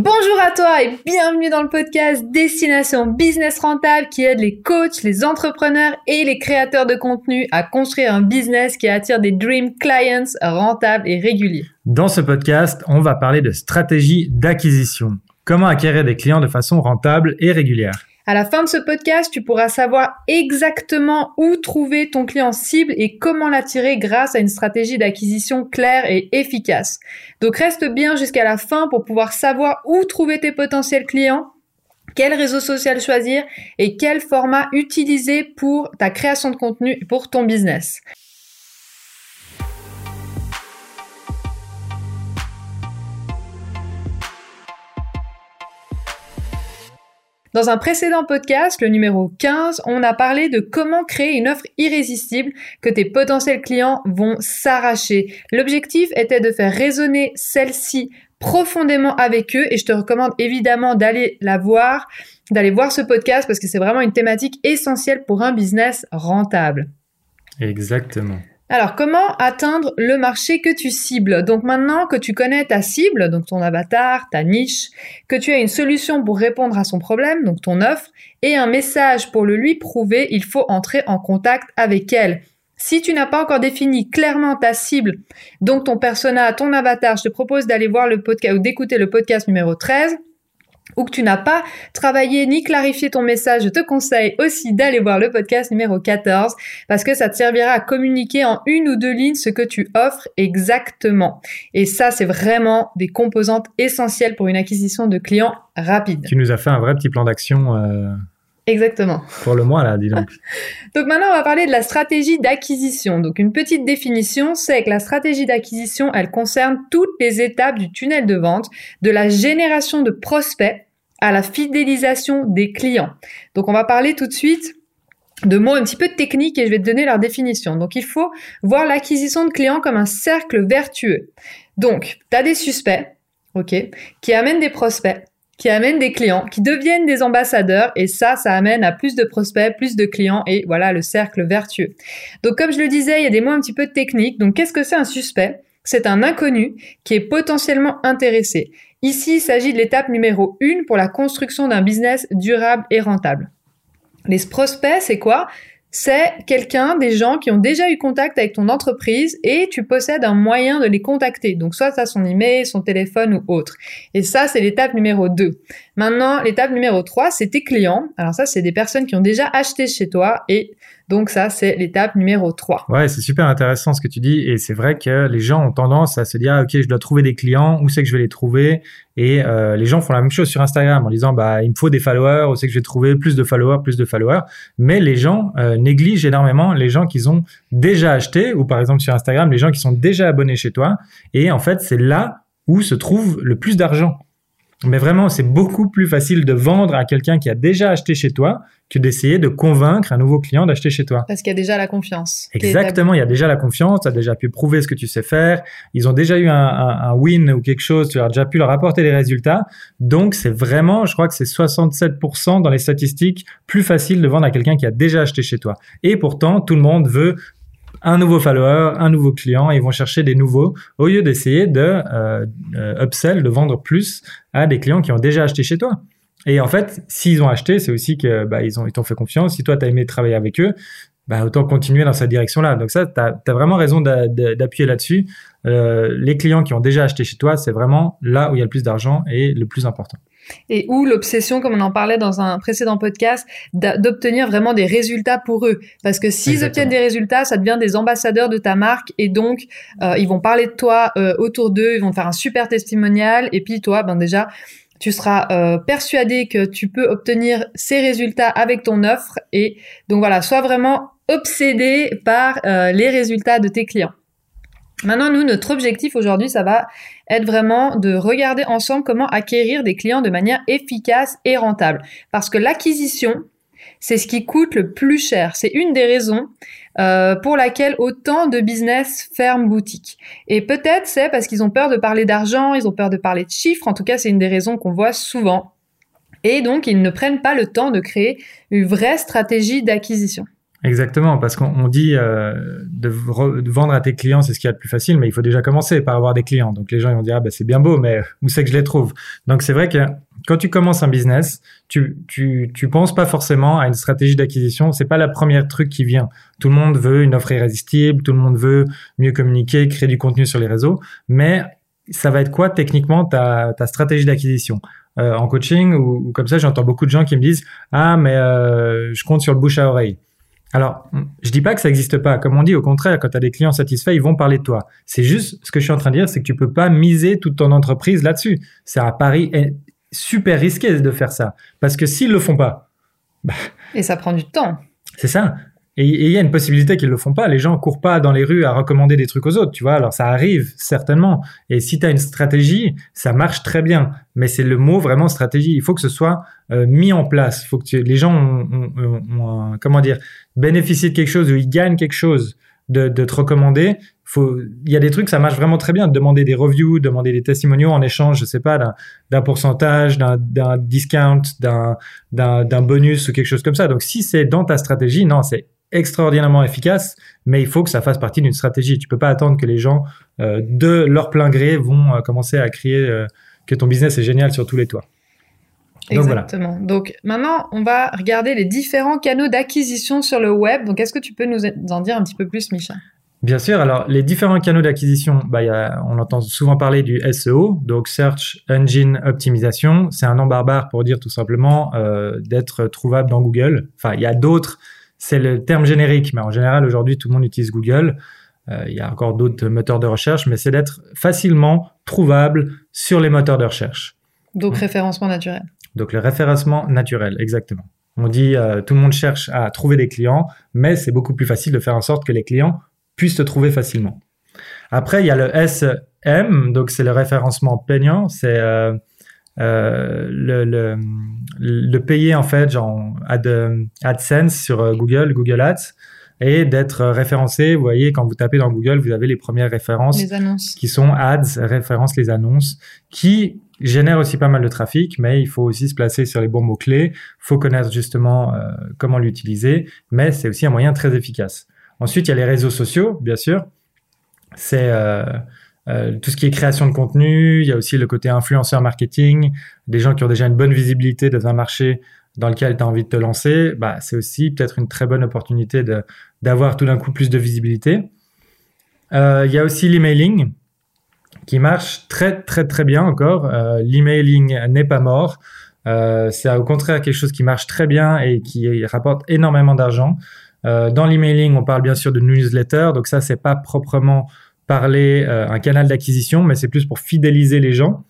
Bonjour à toi et bienvenue dans le podcast Destination Business Rentable qui aide les coachs, les entrepreneurs et les créateurs de contenu à construire un business qui attire des dream clients rentables et réguliers. Dans ce podcast, on va parler de stratégie d'acquisition. Comment acquérir des clients de façon rentable et régulière. À la fin de ce podcast, tu pourras savoir exactement où trouver ton client cible et comment l'attirer grâce à une stratégie d'acquisition claire et efficace. Donc reste bien jusqu'à la fin pour pouvoir savoir où trouver tes potentiels clients quel réseau social choisir et quel format utiliser pour ta création de contenu pour ton business. Dans un précédent podcast, le numéro 15, on a parlé de comment créer une offre irrésistible que tes potentiels clients vont s'arracher. L'objectif était de faire résonner celle-ci profondément avec eux et je te recommande évidemment d'aller la voir, d'aller voir ce podcast parce que c'est vraiment une thématique essentielle pour un business rentable. Exactement. Alors, comment atteindre le marché que tu cibles? Donc maintenant que tu connais ta cible, donc ton avatar, ta niche, que tu as une solution pour répondre à son problème, donc ton offre, et un message pour le lui prouver, il faut entrer en contact avec elle. Si tu n'as pas encore défini clairement ta cible, donc ton persona, ton avatar, je te propose d'aller voir le podcast ou d'écouter le podcast numéro 13 ou que tu n'as pas travaillé ni clarifié ton message, je te conseille aussi d'aller voir le podcast numéro 14 parce que ça te servira à communiquer en une ou deux lignes ce que tu offres exactement. Et ça, c'est vraiment des composantes essentielles pour une acquisition de clients rapide. Tu nous as fait un vrai petit plan d'action. Euh, exactement. Pour le mois, là, dis donc. donc maintenant, on va parler de la stratégie d'acquisition. Donc une petite définition, c'est que la stratégie d'acquisition, elle concerne toutes les étapes du tunnel de vente, de la génération de prospects à la fidélisation des clients. Donc on va parler tout de suite de mots un petit peu techniques et je vais te donner leur définition. Donc il faut voir l'acquisition de clients comme un cercle vertueux. Donc, tu as des suspects, OK, qui amènent des prospects, qui amènent des clients, qui deviennent des ambassadeurs et ça, ça amène à plus de prospects, plus de clients et voilà le cercle vertueux. Donc comme je le disais, il y a des mots un petit peu techniques. Donc qu'est-ce que c'est un suspect? C'est un inconnu qui est potentiellement intéressé. Ici, il s'agit de l'étape numéro 1 pour la construction d'un business durable et rentable. Les prospects, c'est quoi? C'est quelqu'un, des gens qui ont déjà eu contact avec ton entreprise et tu possèdes un moyen de les contacter. Donc soit as son email, son téléphone ou autre. Et ça, c'est l'étape numéro 2. Maintenant, l'étape numéro 3, c'est tes clients. Alors ça, c'est des personnes qui ont déjà acheté chez toi et donc ça, c'est l'étape numéro 3. Ouais, c'est super intéressant ce que tu dis et c'est vrai que les gens ont tendance à se dire, ok, je dois trouver des clients, où c'est que je vais les trouver? Et euh, les gens font la même chose sur Instagram en disant, bah, il me faut des followers, où c'est que je vais trouver plus de followers, plus de followers. Mais les gens euh, négligent énormément les gens qui ont déjà acheté ou par exemple sur Instagram, les gens qui sont déjà abonnés chez toi. Et en fait, c'est là où se trouve le plus d'argent. Mais vraiment, c'est beaucoup plus facile de vendre à quelqu'un qui a déjà acheté chez toi que d'essayer de convaincre un nouveau client d'acheter chez toi. Parce qu'il y a déjà la confiance. Exactement, il y a déjà la confiance, tu as déjà pu prouver ce que tu sais faire, ils ont déjà eu un, un, win ou quelque chose, tu as déjà pu leur apporter des résultats. Donc c'est vraiment, je crois que c'est 67% dans les statistiques plus facile de vendre à quelqu'un qui a déjà acheté chez toi. Et pourtant, tout le monde veut un nouveau follower, un nouveau client, ils vont chercher des nouveaux au lieu d'essayer de euh, euh, upsell, de vendre plus à des clients qui ont déjà acheté chez toi. Et en fait, s'ils ont acheté, c'est aussi que bah, ils ont ils t'ont fait confiance. Si toi tu as aimé travailler avec eux, bah, autant continuer dans cette direction-là. Donc ça, tu as, vraiment raison d'appuyer là-dessus. Euh, les clients qui ont déjà acheté chez toi, c'est vraiment là où il y a le plus d'argent et le plus important et où l'obsession, comme on en parlait dans un précédent podcast, d'obtenir vraiment des résultats pour eux. Parce que s'ils obtiennent des résultats, ça devient des ambassadeurs de ta marque et donc euh, ils vont parler de toi euh, autour d'eux, ils vont faire un super testimonial et puis toi, ben déjà, tu seras euh, persuadé que tu peux obtenir ces résultats avec ton offre et donc voilà, sois vraiment obsédé par les résultats de tes clients. Maintenant, nous, notre objectif aujourd'hui, ça va être vraiment de regarder ensemble comment acquérir des clients de manière efficace et rentable. Parce que l'acquisition, c'est ce qui coûte le plus cher. C'est une des raisons euh, pour laquelle autant de business ferment boutique. Et peut-être c'est parce qu'ils ont peur de parler d'argent, ils ont peur de parler de chiffres. En tout cas, c'est une des raisons qu'on voit souvent. Et donc, ils ne prennent pas le temps de créer une vraie stratégie d'acquisition. Exactement, parce qu'on dit euh, de, de, vendre à tes clients, c'est ce qu'il y a de plus facile, mais il faut déjà commencer par avoir des clients. Donc les gens ils vont dire ah ben c'est bien beau, mais où c'est que je les trouve? Donc c'est vrai que quand tu commences un business, tu tu tu penses pas forcément à une stratégie d'acquisition. C'est pas la première truc qui vient. Tout le monde veut une offre irrésistible, tout le monde veut mieux communiquer, créer du contenu sur les réseaux, mais ça va être quoi techniquement ta ta stratégie d'acquisition? Euh, en coaching ou, comme ça J'entends beaucoup de gens qui me disent ah mais euh, je compte sur le bouche à oreille. Alors, je dis pas que ça n'existe pas. Comme on dit, au contraire, quand tu as des clients satisfaits, ils vont parler de toi. C'est juste ce que je suis en train de dire, c'est que tu peux pas miser toute ton entreprise là-dessus. C'est un pari super risqué de faire ça. Parce que s'ils le font pas. Bah, et ça prend du temps. C'est ça. Et il y a une possibilité qu'ils le font pas. Les gens courent pas dans les rues à recommander des trucs aux autres, tu vois. Alors ça arrive certainement. Et si tu as une stratégie, ça marche très bien. Mais c'est le mot vraiment stratégie. Il faut que ce soit euh, mis en place. Il faut que les gens ont, comment dire bénéficié de quelque chose ou ils gagnent quelque chose de, de te recommander. Faut, il y a des trucs, ça marche vraiment très bien. Demander des reviews, demander des testimoniaux en échange, je sais pas, d'un pourcentage, d'un discount, d'un bonus ou quelque chose comme ça. Donc si c'est dans ta stratégie, non, c'est extraordinairement efficace, mais il faut que ça fasse partie d'une stratégie. Tu peux pas attendre que les gens, euh, de leur plein gré, vont euh, commencer à crier euh, que ton business est génial sur tous les toits. Donc, Exactement. Donc maintenant, on va regarder les différents canaux d'acquisition sur le web. Donc est-ce que tu peux nous en dire un petit peu plus, Micha? Bien sûr. Alors les différents canaux d'acquisition, bah, y a, on entend souvent parler du SEO, donc Search Engine Optimization. C'est un nom barbare pour dire tout simplement d'être trouvable dans Google. Enfin, il y a d'autres c'est le terme générique, mais en général, aujourd'hui, tout le monde utilise Google. Euh, il y a encore d'autres moteurs de recherche, mais c'est d'être facilement trouvable sur les moteurs de recherche. Donc, référencement naturel. Donc, le référencement naturel, exactement. On dit, euh, tout le monde cherche à trouver des clients, mais c'est beaucoup plus facile de faire en sorte que les clients puissent te trouver facilement. Après, il y a le SM, donc c'est le référencement payant. C'est euh, euh, le, le, le, payer en fait genre Ad, AdSense sur euh, Google, Google Ads et d'être référencé. Vous voyez, quand vous tapez dans Google, vous avez les premières références qui sont ads, références les annonces, qui génèrent aussi pas mal de trafic, mais il faut aussi se placer sur les bons mots-clés. faut connaître justement euh, comment l'utiliser, mais c'est aussi un moyen très efficace. Ensuite, il y a les réseaux sociaux, bien sûr. C'est euh, euh, tout ce qui est création de contenu, il y a aussi le côté influenceur marketing, des gens qui ont déjà une bonne visibilité dans un marché dans lequel tu as envie de te lancer, bah, c'est aussi peut-être une très bonne opportunité d'avoir tout d'un coup plus de visibilité. Euh, il y a aussi l'emailing qui marche très très très bien encore. Euh, l'emailing n'est pas mort. C'est au contraire quelque chose qui marche très bien et qui rapporte énormément d'argent. Dans l'emailing, on parle bien sûr de newsletter, donc ça c'est pas proprement parler euh, un canal d'acquisition, mais c'est plus pour fidéliser les gens.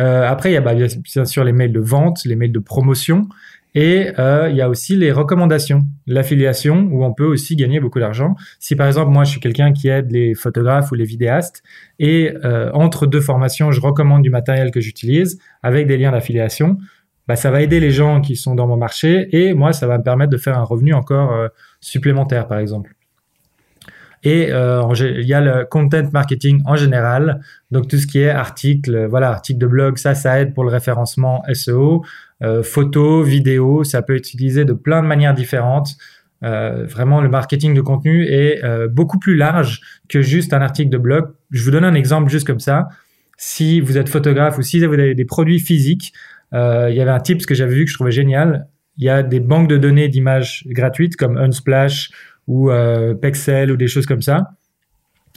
Euh, après, il y a bah, bien sûr les mails de vente, les mails de promotion, et euh, il y a aussi les recommandations, l'affiliation, où on peut aussi gagner beaucoup d'argent. Si par exemple, moi, je suis quelqu'un qui aide les photographes ou les vidéastes, et entre deux formations, je recommande du matériel que j'utilise avec des liens d'affiliation, bah, ça va aider les gens qui sont dans mon marché, et moi, ça va me permettre de faire un revenu encore supplémentaire, par exemple. Et euh, il y a le content marketing en général, donc tout ce qui est article, voilà, article de blog, ça, ça aide pour le référencement SEO, euh, photos, vidéos, ça peut être utilisé de plein de manières différentes. Euh, vraiment, le marketing de contenu est euh, beaucoup plus large que juste un article de blog. Je vous donne un exemple juste comme ça. Si vous êtes photographe ou si vous avez des produits physiques, euh, il y avait un tip que j'avais vu que je trouvais génial. Il y a des banques de données d'images gratuites comme Unsplash ou euh, Pexel ou des choses comme ça.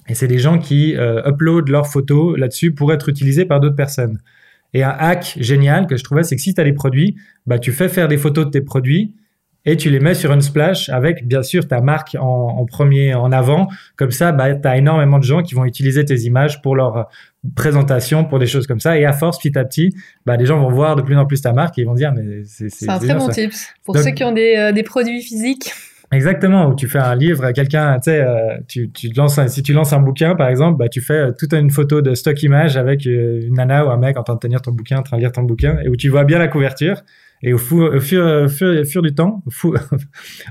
Et c'est des gens qui euh, uploadent leurs photos là-dessus pour être utilisés par d'autres personnes. Et un hack génial que je trouvais, c'est que si tu as des produits, bah, tu fais faire des photos de tes produits et tu les mets sur une splash avec, bien sûr, ta marque en, premier, en avant. Comme ça, bah, tu as énormément de gens qui vont utiliser tes images pour leur présentation, pour des choses comme ça. Et à force, petit à petit, bah, les gens vont voir de plus en plus ta marque et ils vont dire, mais c'est... C'est un très bon tips. Pour ceux qui ont des, euh, des produits physiques. Exactement, où tu fais un livre à quelqu'un, tu euh, tu, lances si tu lances un bouquin par exemple, bah tu fais euh, toute une photo de stock image avec euh, une nana ou un mec en train de tenir ton bouquin, en train de lire ton bouquin, et où tu vois bien la couverture. Et au, fur, au fur, fur, du temps, au,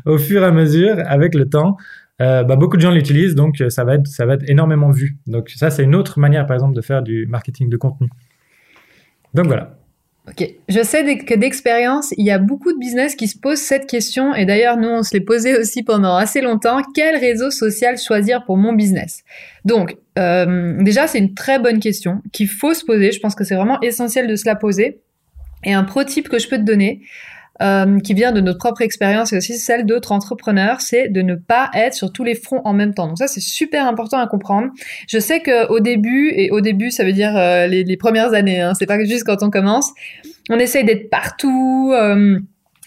au, fur et à mesure, avec le temps, bah, beaucoup de gens l'utilisent, donc ça va être ça va être énormément vu. Donc ça c'est une autre manière par exemple de faire du marketing de contenu. Donc voilà. Ok, je sais que d'expérience, il y a beaucoup de business qui se posent cette question, et d'ailleurs nous on se l'est posé aussi pendant assez longtemps, quel réseau social choisir pour mon business? Donc euh, déjà c'est une très bonne question qu'il faut se poser, je pense que c'est vraiment essentiel de se la poser. Et un pro type que je peux te donner, euh, qui vient de notre propre expérience et aussi celle d'autres entrepreneurs, c'est de ne pas être sur tous les fronts en même temps. Donc ça, c'est super important à comprendre. Je sais que au début, et au début, ça veut dire euh, les, les, premières années, hein, c'est pas juste quand on commence, on essaye d'être partout. Euh,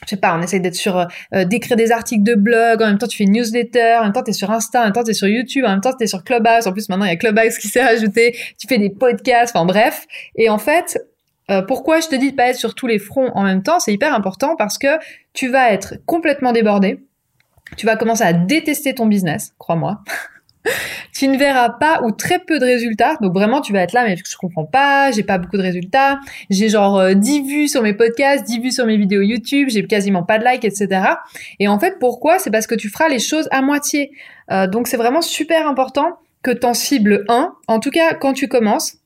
je sais pas, on essaye d'être sur, euh, d'écrire des articles de blog, en même temps tu fais une newsletter, en même temps tu es sur Insta, en même temps tu es sur YouTube, en même temps tu es sur Clubhouse, en plus maintenant il y a Clubhouse qui s'est rajouté, tu fais des podcasts, enfin bref. Et en fait, euh, pourquoi je te dis de pas être sur tous les fronts en même temps C'est hyper important parce que tu vas être complètement débordé. Tu vas commencer à détester ton business, crois-moi. tu ne verras pas ou très peu de résultats. Donc vraiment, tu vas être là, mais je comprends pas, j'ai pas beaucoup de résultats. J'ai genre 10 euh, vues sur mes podcasts, 10 vues sur mes vidéos YouTube, j'ai quasiment pas de likes, etc. Et en fait, pourquoi? C'est parce que tu feras les choses à moitié. Euh, donc c'est vraiment super important que tu en cibles un. En tout cas, quand tu commences,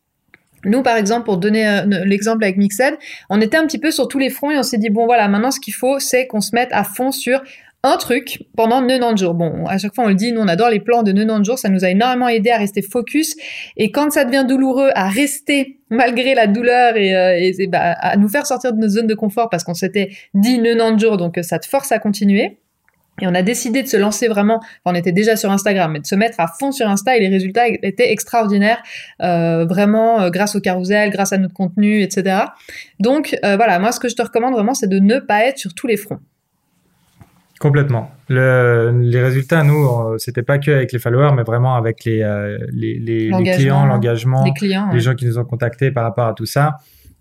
nous, par exemple, pour donner euh, l'exemple avec Mixed, on était un petit peu sur tous les fronts et on s'est dit, bon voilà, maintenant ce qu'il faut, c'est qu'on se mette à fond sur un truc pendant 90 jours. Bon, à chaque fois on le dit, nous on adore les plans de 90 jours, ça nous a énormément aidé à rester focus. Et quand ça devient douloureux, à rester malgré la douleur et, euh, bah, à nous faire sortir de nos zones de confort parce qu'on s'était dit 90 jours, donc ça te force à continuer. Et on a décidé de se lancer vraiment, enfin, on était déjà sur Instagram, mais de se mettre à fond sur Insta et les résultats étaient extraordinaires, euh, vraiment euh, grâce au carousel, grâce à notre contenu, etc. Donc euh, voilà, moi ce que je te recommande vraiment, c'est de ne pas être sur tous les fronts. Complètement. Le, les résultats, nous, c'était pas que avec les followers, mais vraiment avec les, les, les, les clients, l'engagement, les, clients, les gens qui nous ont contactés par rapport à tout ça.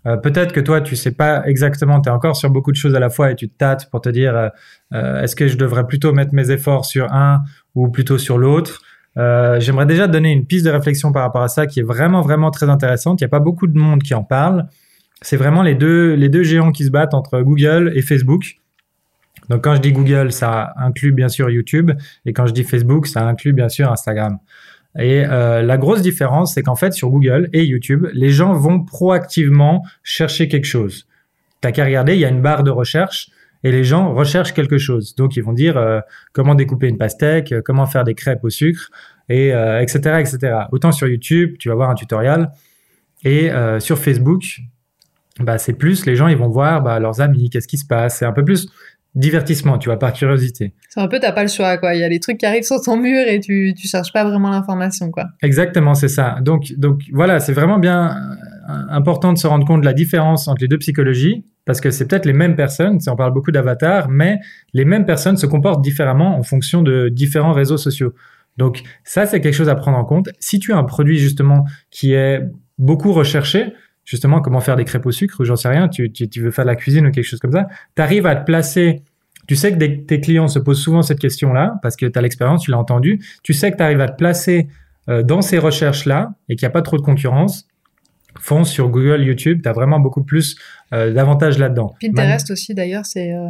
Euh, peut-être que toi, tu sais pas exactement, tu es encore sur beaucoup de choses à la fois et tu te tâtes pour te dire euh, euh, est-ce que je devrais plutôt mettre mes efforts sur un ou plutôt sur l'autre? J'aimerais déjà donner une piste de réflexion par rapport à ça qui est vraiment, vraiment très intéressante. Il n'y a pas beaucoup de monde qui en parle. C'est vraiment les deux, les deux géants qui se battent entre Google et Facebook. Donc quand je dis Google, ça inclut bien sûr YouTube et quand je dis Facebook, ça inclut bien sûr Instagram. Et euh, la grosse différence, c'est qu'en fait, sur Google et YouTube, les gens vont proactivement chercher quelque chose. T'as qu'à regarder, il y a une barre de recherche et les gens recherchent quelque chose. Donc, ils vont dire euh, comment découper une pastèque, euh, comment faire des crêpes au sucre, et etc., etc. Autant sur YouTube, tu vas voir un tutoriel, et sur Facebook, bah, c'est plus les gens, ils vont voir bah, leurs amis, qu'est-ce qui se passe. C'est un peu plus divertissement, tu vois, par curiosité. C'est un peu, t'as pas le choix, quoi. Il y a des trucs qui arrivent sur ton mur et tu, tu cherches pas vraiment l'information, quoi. Exactement, c'est ça. Donc, donc voilà, c'est vraiment bien euh, important de se rendre compte de la différence entre les deux psychologies, parce que c'est peut-être les mêmes personnes, si on parle beaucoup d'avatars, mais les mêmes personnes se comportent différemment en fonction de différents réseaux sociaux. Donc, ça, c'est quelque chose à prendre en compte. Si tu as un produit, justement, qui est beaucoup recherché, justement comment faire des crêpes au sucre ou j'en sais rien, tu, tu, veux faire de la cuisine ou quelque chose comme ça, tu arrives à te placer. Tu sais que tes clients se posent souvent cette question-là parce que tu as l'expérience, tu l'as entendu. Tu sais que tu arrives à te placer euh, dans ces recherches-là et qu'il n'y a pas trop de concurrence. Fonce sur Google, YouTube, tu as vraiment beaucoup plus euh, d'avantages là-dedans. Pinterest aussi d'ailleurs, c'est... Euh,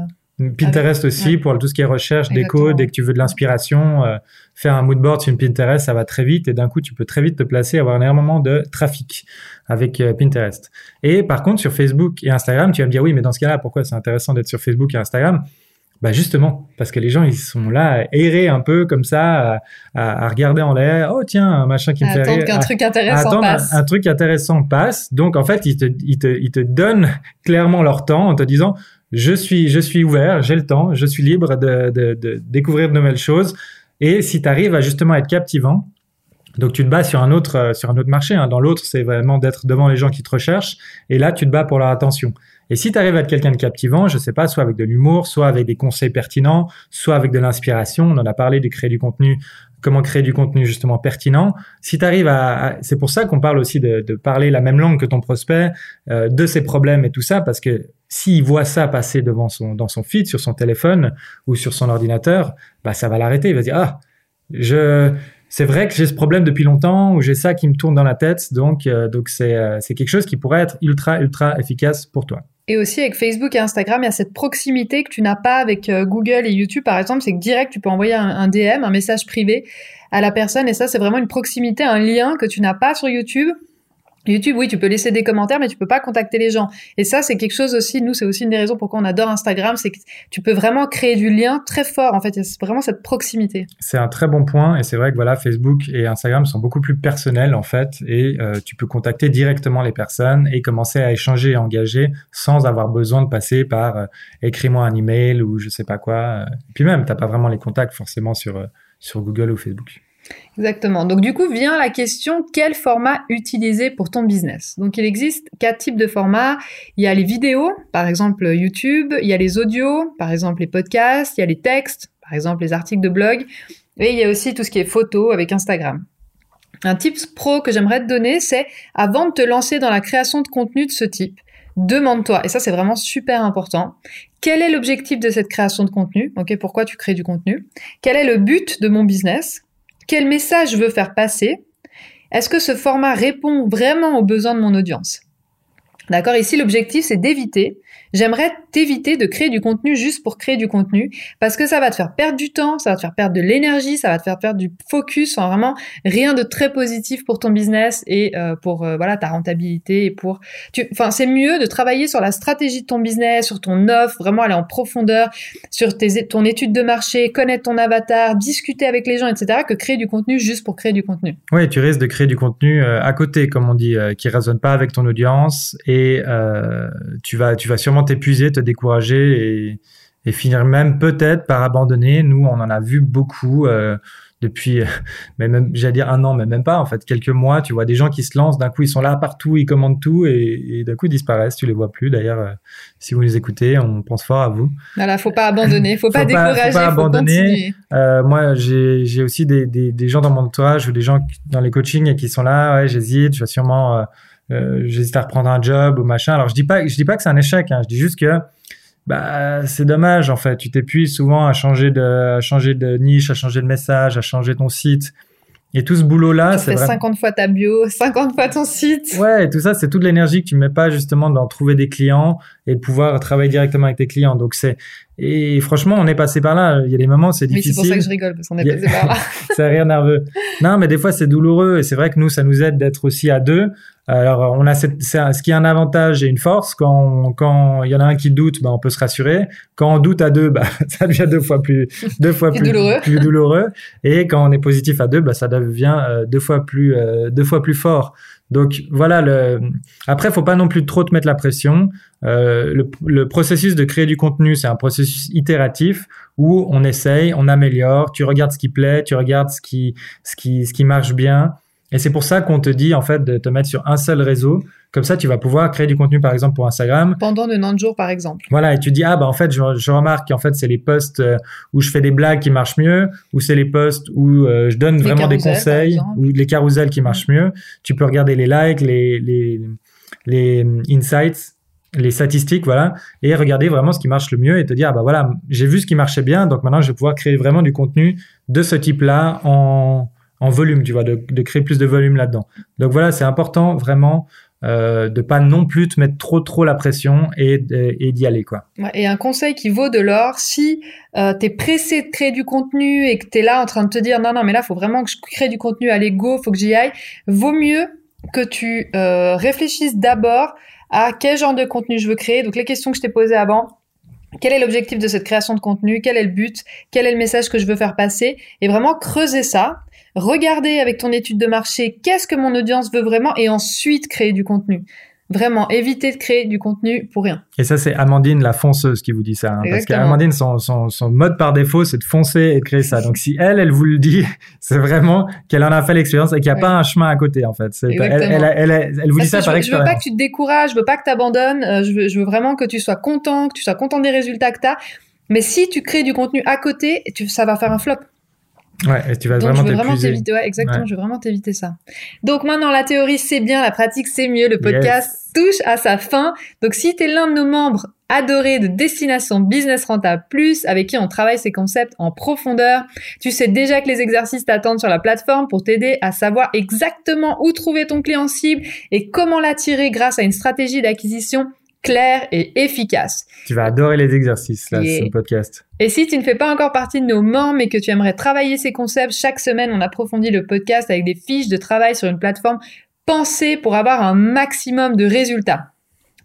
Pinterest aussi pour tout ce qui est recherche, déco, dès que tu veux de l'inspiration, euh, faire un mood board sur une Pinterest, ça va très vite et d'un coup tu peux très vite te placer, avoir un énormément de trafic avec euh, Pinterest. Et par contre sur Facebook et Instagram, tu vas me dire oui, mais dans ce cas-là, pourquoi c'est intéressant d'être sur Facebook et Instagram? Bah justement, parce que les gens ils sont là à errer un peu comme ça, à, regarder en l'air. Oh tiens, un machin qui me fait rire. qu'un truc intéressant passe. Un, truc intéressant passe. Donc en fait, ils te, ils te, ils te donnent clairement leur temps en te disant je suis, je suis ouvert, j'ai le temps, je suis libre de, de, découvrir de nouvelles choses. Et si tu arrives à justement être captivant, donc tu te bats sur un autre, sur un autre marché. Hein. Dans l'autre, c'est vraiment d'être devant les gens qui te recherchent. Et là, tu te bats pour leur attention. Et si tu arrives à être quelqu'un de captivant, je sais pas, soit avec de l'humour, soit avec des conseils pertinents, soit avec de l'inspiration. On en a parlé de créer du contenu comment créer du contenu justement pertinent. Si tu arrives à, c'est pour ça qu'on parle aussi de, de, parler la même langue que ton prospect, euh, de ses problèmes et tout ça, parce que s'il voit ça passer devant son dans son feed sur son téléphone ou sur son ordinateur, bah ça va l'arrêter. Il va dire ah je c'est vrai que j'ai ce problème depuis longtemps ou j'ai ça qui me tourne dans la tête, donc euh, donc c'est euh, c'est quelque chose qui pourrait être ultra ultra efficace pour toi. Et aussi avec Facebook et Instagram, il y a cette proximité que tu n'as pas avec euh, Google et YouTube, par exemple, c'est que direct, tu peux envoyer un, DM, un message privé à la personne, et ça, c'est vraiment une proximité, un lien que tu n'as pas sur YouTube. YouTube, oui, tu peux laisser des commentaires, mais tu peux pas contacter les gens. Et ça, c'est quelque chose aussi. Nous, c'est aussi une des raisons pourquoi on adore Instagram, c'est que tu peux vraiment créer du lien très fort. En fait, c'est vraiment cette proximité. C'est un très bon point, et c'est vrai que voilà, Facebook et Instagram sont beaucoup plus personnels en fait, et euh, tu peux contacter directement les personnes et commencer à échanger et engager sans avoir besoin de passer par euh, écris-moi un email ou je sais pas quoi. Et puis même, t'as pas vraiment les contacts forcément sur euh, sur Google ou Facebook. Exactement. Donc du coup vient la question quel format utiliser pour ton business? Donc il existe quatre types de formats. Il y a les vidéos, par exemple YouTube, il y a les audios, par exemple les podcasts, il y a les textes, par exemple les articles de blog, et il y a aussi tout ce qui est photo avec Instagram. Un tips pro que j'aimerais te donner, c'est avant de te lancer dans la création de contenu de ce type, demande-toi, et ça c'est vraiment super important, quel est l'objectif de cette création de contenu? Ok, pourquoi tu crées du contenu? Quel est le but de mon business? Quel message je veux faire passer Est-ce que ce format répond vraiment aux besoins de mon audience? D'accord? Ici, l'objectif, c'est d'éviter J'aimerais t'éviter de créer du contenu juste pour créer du contenu parce que ça va te faire perdre du temps, ça va te faire perdre de l'énergie, ça va te faire perdre du focus, enfin vraiment rien de très positif pour ton business et euh, pour euh, voilà ta rentabilité et pour enfin c'est mieux de travailler sur la stratégie de ton business, sur ton offre, vraiment aller en profondeur sur ton étude de marché, connaître ton avatar, discuter avec les gens etc que créer du contenu juste pour créer du contenu. Oui, tu risques de créer du contenu euh, à côté comme on dit qui résonne pas avec ton audience et tu vas tu vas sûrement t'épuiser, te décourager et, et, finir même peut-être par abandonner. Nous, on en a vu beaucoup euh, depuis, mais même, j'allais dire un an, mais même pas, en fait, quelques mois. Tu vois des gens qui se lancent, d'un coup, ils sont là partout, ils commandent tout et, et d'un coup, ils disparaissent. Tu les vois plus. D'ailleurs, euh, si vous nous écoutez, on pense fort à vous. Voilà, faut pas abandonner, faut, faut pas décourager, faut pas abandonner. Euh, moi, j'ai aussi des, des, des, gens dans mon entourage ou des gens dans les coachings qui sont là, ouais, j'hésite, je vais sûrement... Euh, j'hésite à reprendre un job ou machin. Alors je dis pas, je dis pas que c'est un échec. Hein. Je dis juste que bah c'est dommage en fait. Tu t'épuises souvent à changer de, à changer de niche, à changer de message, à changer ton site. Et tout ce boulot-là, c'est. Tu fais 50 fois ta bio, 50 fois ton site. Ouais, et tout ça, c'est toute l'énergie que tu mets pas justement dans trouver des clients et de pouvoir travailler directement avec tes clients. Donc c'est, et franchement, on est passé par là. Il y a des moments, c'est difficile. Oui, c'est pour ça que je rigole, parce qu'on est passé par là. c'est rien nerveux. Non, mais des fois, c'est douloureux. Et c'est vrai que nous, ça nous aide d'être aussi à deux. Alors, on a cette, ce qui est un avantage et une force. Quand, quand il y en a un qui doute, bah, on peut se rassurer. Quand on doute à deux, bah, ça devient deux fois plus, deux fois plus, douloureux. plus douloureux. Et quand on est positif à deux, bah, ça devient euh, deux fois plus, euh, deux fois plus fort. Donc voilà. Le... Après, faut pas non plus trop te mettre la pression. Euh, le, le, processus de créer du contenu, c'est un processus itératif où on essaye, on améliore. Tu regardes ce qui plaît, tu regardes ce qui, ce qui, ce qui marche bien. Et c'est pour ça qu'on te dit en fait de te mettre sur un seul réseau. Comme ça, tu vas pouvoir créer du contenu par exemple pour Instagram. Pendant de 90 jours par exemple. Voilà, et tu dis ah bah en fait je, je remarque qu'en fait c'est les posts euh, où je fais des blagues qui marchent mieux, ou c'est les posts où euh, je donne vraiment des conseils, ou les carousels qui marchent mieux. Tu peux regarder les likes, les les les insights les statistiques, voilà, et regarder vraiment ce qui marche le mieux et te dire, ah bah voilà, j'ai vu ce qui marchait bien, donc maintenant je vais pouvoir créer vraiment du contenu de ce type-là en, en volume, tu vois, de, créer plus de volume là-dedans. Donc voilà, c'est important vraiment euh, de pas non plus te mettre trop trop la pression et, et d'y aller quoi. et un conseil qui vaut de l'or, si euh, tu es pressé de créer du contenu et que tu es là en train de te dire non non mais là faut vraiment que je crée du contenu, allez go, faut que j'y aille, vaut mieux que tu euh, réfléchisses d'abord à quel genre de contenu je veux créer. Donc les questions que je t'ai posées avant, quel est l'objectif de cette création de contenu? Quel est le but? Quel est le message que je veux faire passer? Et vraiment creuser ça Regardez avec ton étude de marché qu'est-ce que mon audience veut vraiment et ensuite créer du contenu. Vraiment, éviter de créer du contenu pour rien. Et ça, c'est Amandine, la fonceuse, qui vous dit ça. Hein, parce qu'Amandine, son, son, son, mode par défaut, c'est de foncer et de créer ça. Donc, si elle, elle vous le dit, c'est vraiment qu'elle en a fait l'expérience et qu'il n'y a pas un chemin à côté, en fait. Elle, elle, elle, elle, vous dit ça par expérience. Je veux pas que tu te décourages, je veux pas que tu abandonnes, euh, je, veux, je veux vraiment que tu sois content, que tu sois content des résultats que tu as. Mais si tu crées du contenu à côté, tu, ça va faire un flop. Ouais, et tu vas Donc, vraiment je veux vraiment t'éviter. Ouais, exactement. Je veux vraiment t'éviter ça. Donc maintenant, la théorie c'est bien, la pratique c'est mieux. Le podcast touche à sa fin. Donc si tu es l'un de nos membres adorés de Destination Business Rentable Plus, avec qui on travaille ces concepts en profondeur, tu sais déjà que les exercices t'attendent sur la plateforme pour t'aider à savoir exactement où trouver ton client cible et comment l'attirer grâce à une stratégie d'acquisition clair et efficace. Tu vas adorer les exercices, là, ce podcast. Et si tu ne fais pas encore partie de nos membres, mais que tu aimerais travailler ces concepts, chaque semaine, on approfondit le podcast avec des fiches de travail sur une plateforme penser pour avoir un maximum de résultats.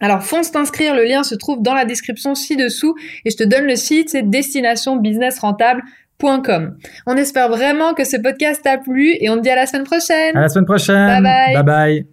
Alors fonce t'inscrire, le lien se trouve dans la description ci-dessous et je te donne le site, c'est destinationbusinessrentable.com. On espère vraiment que ce podcast t'a plu et on te dit à la semaine prochaine. À la semaine prochaine. Bye bye. Bye bye.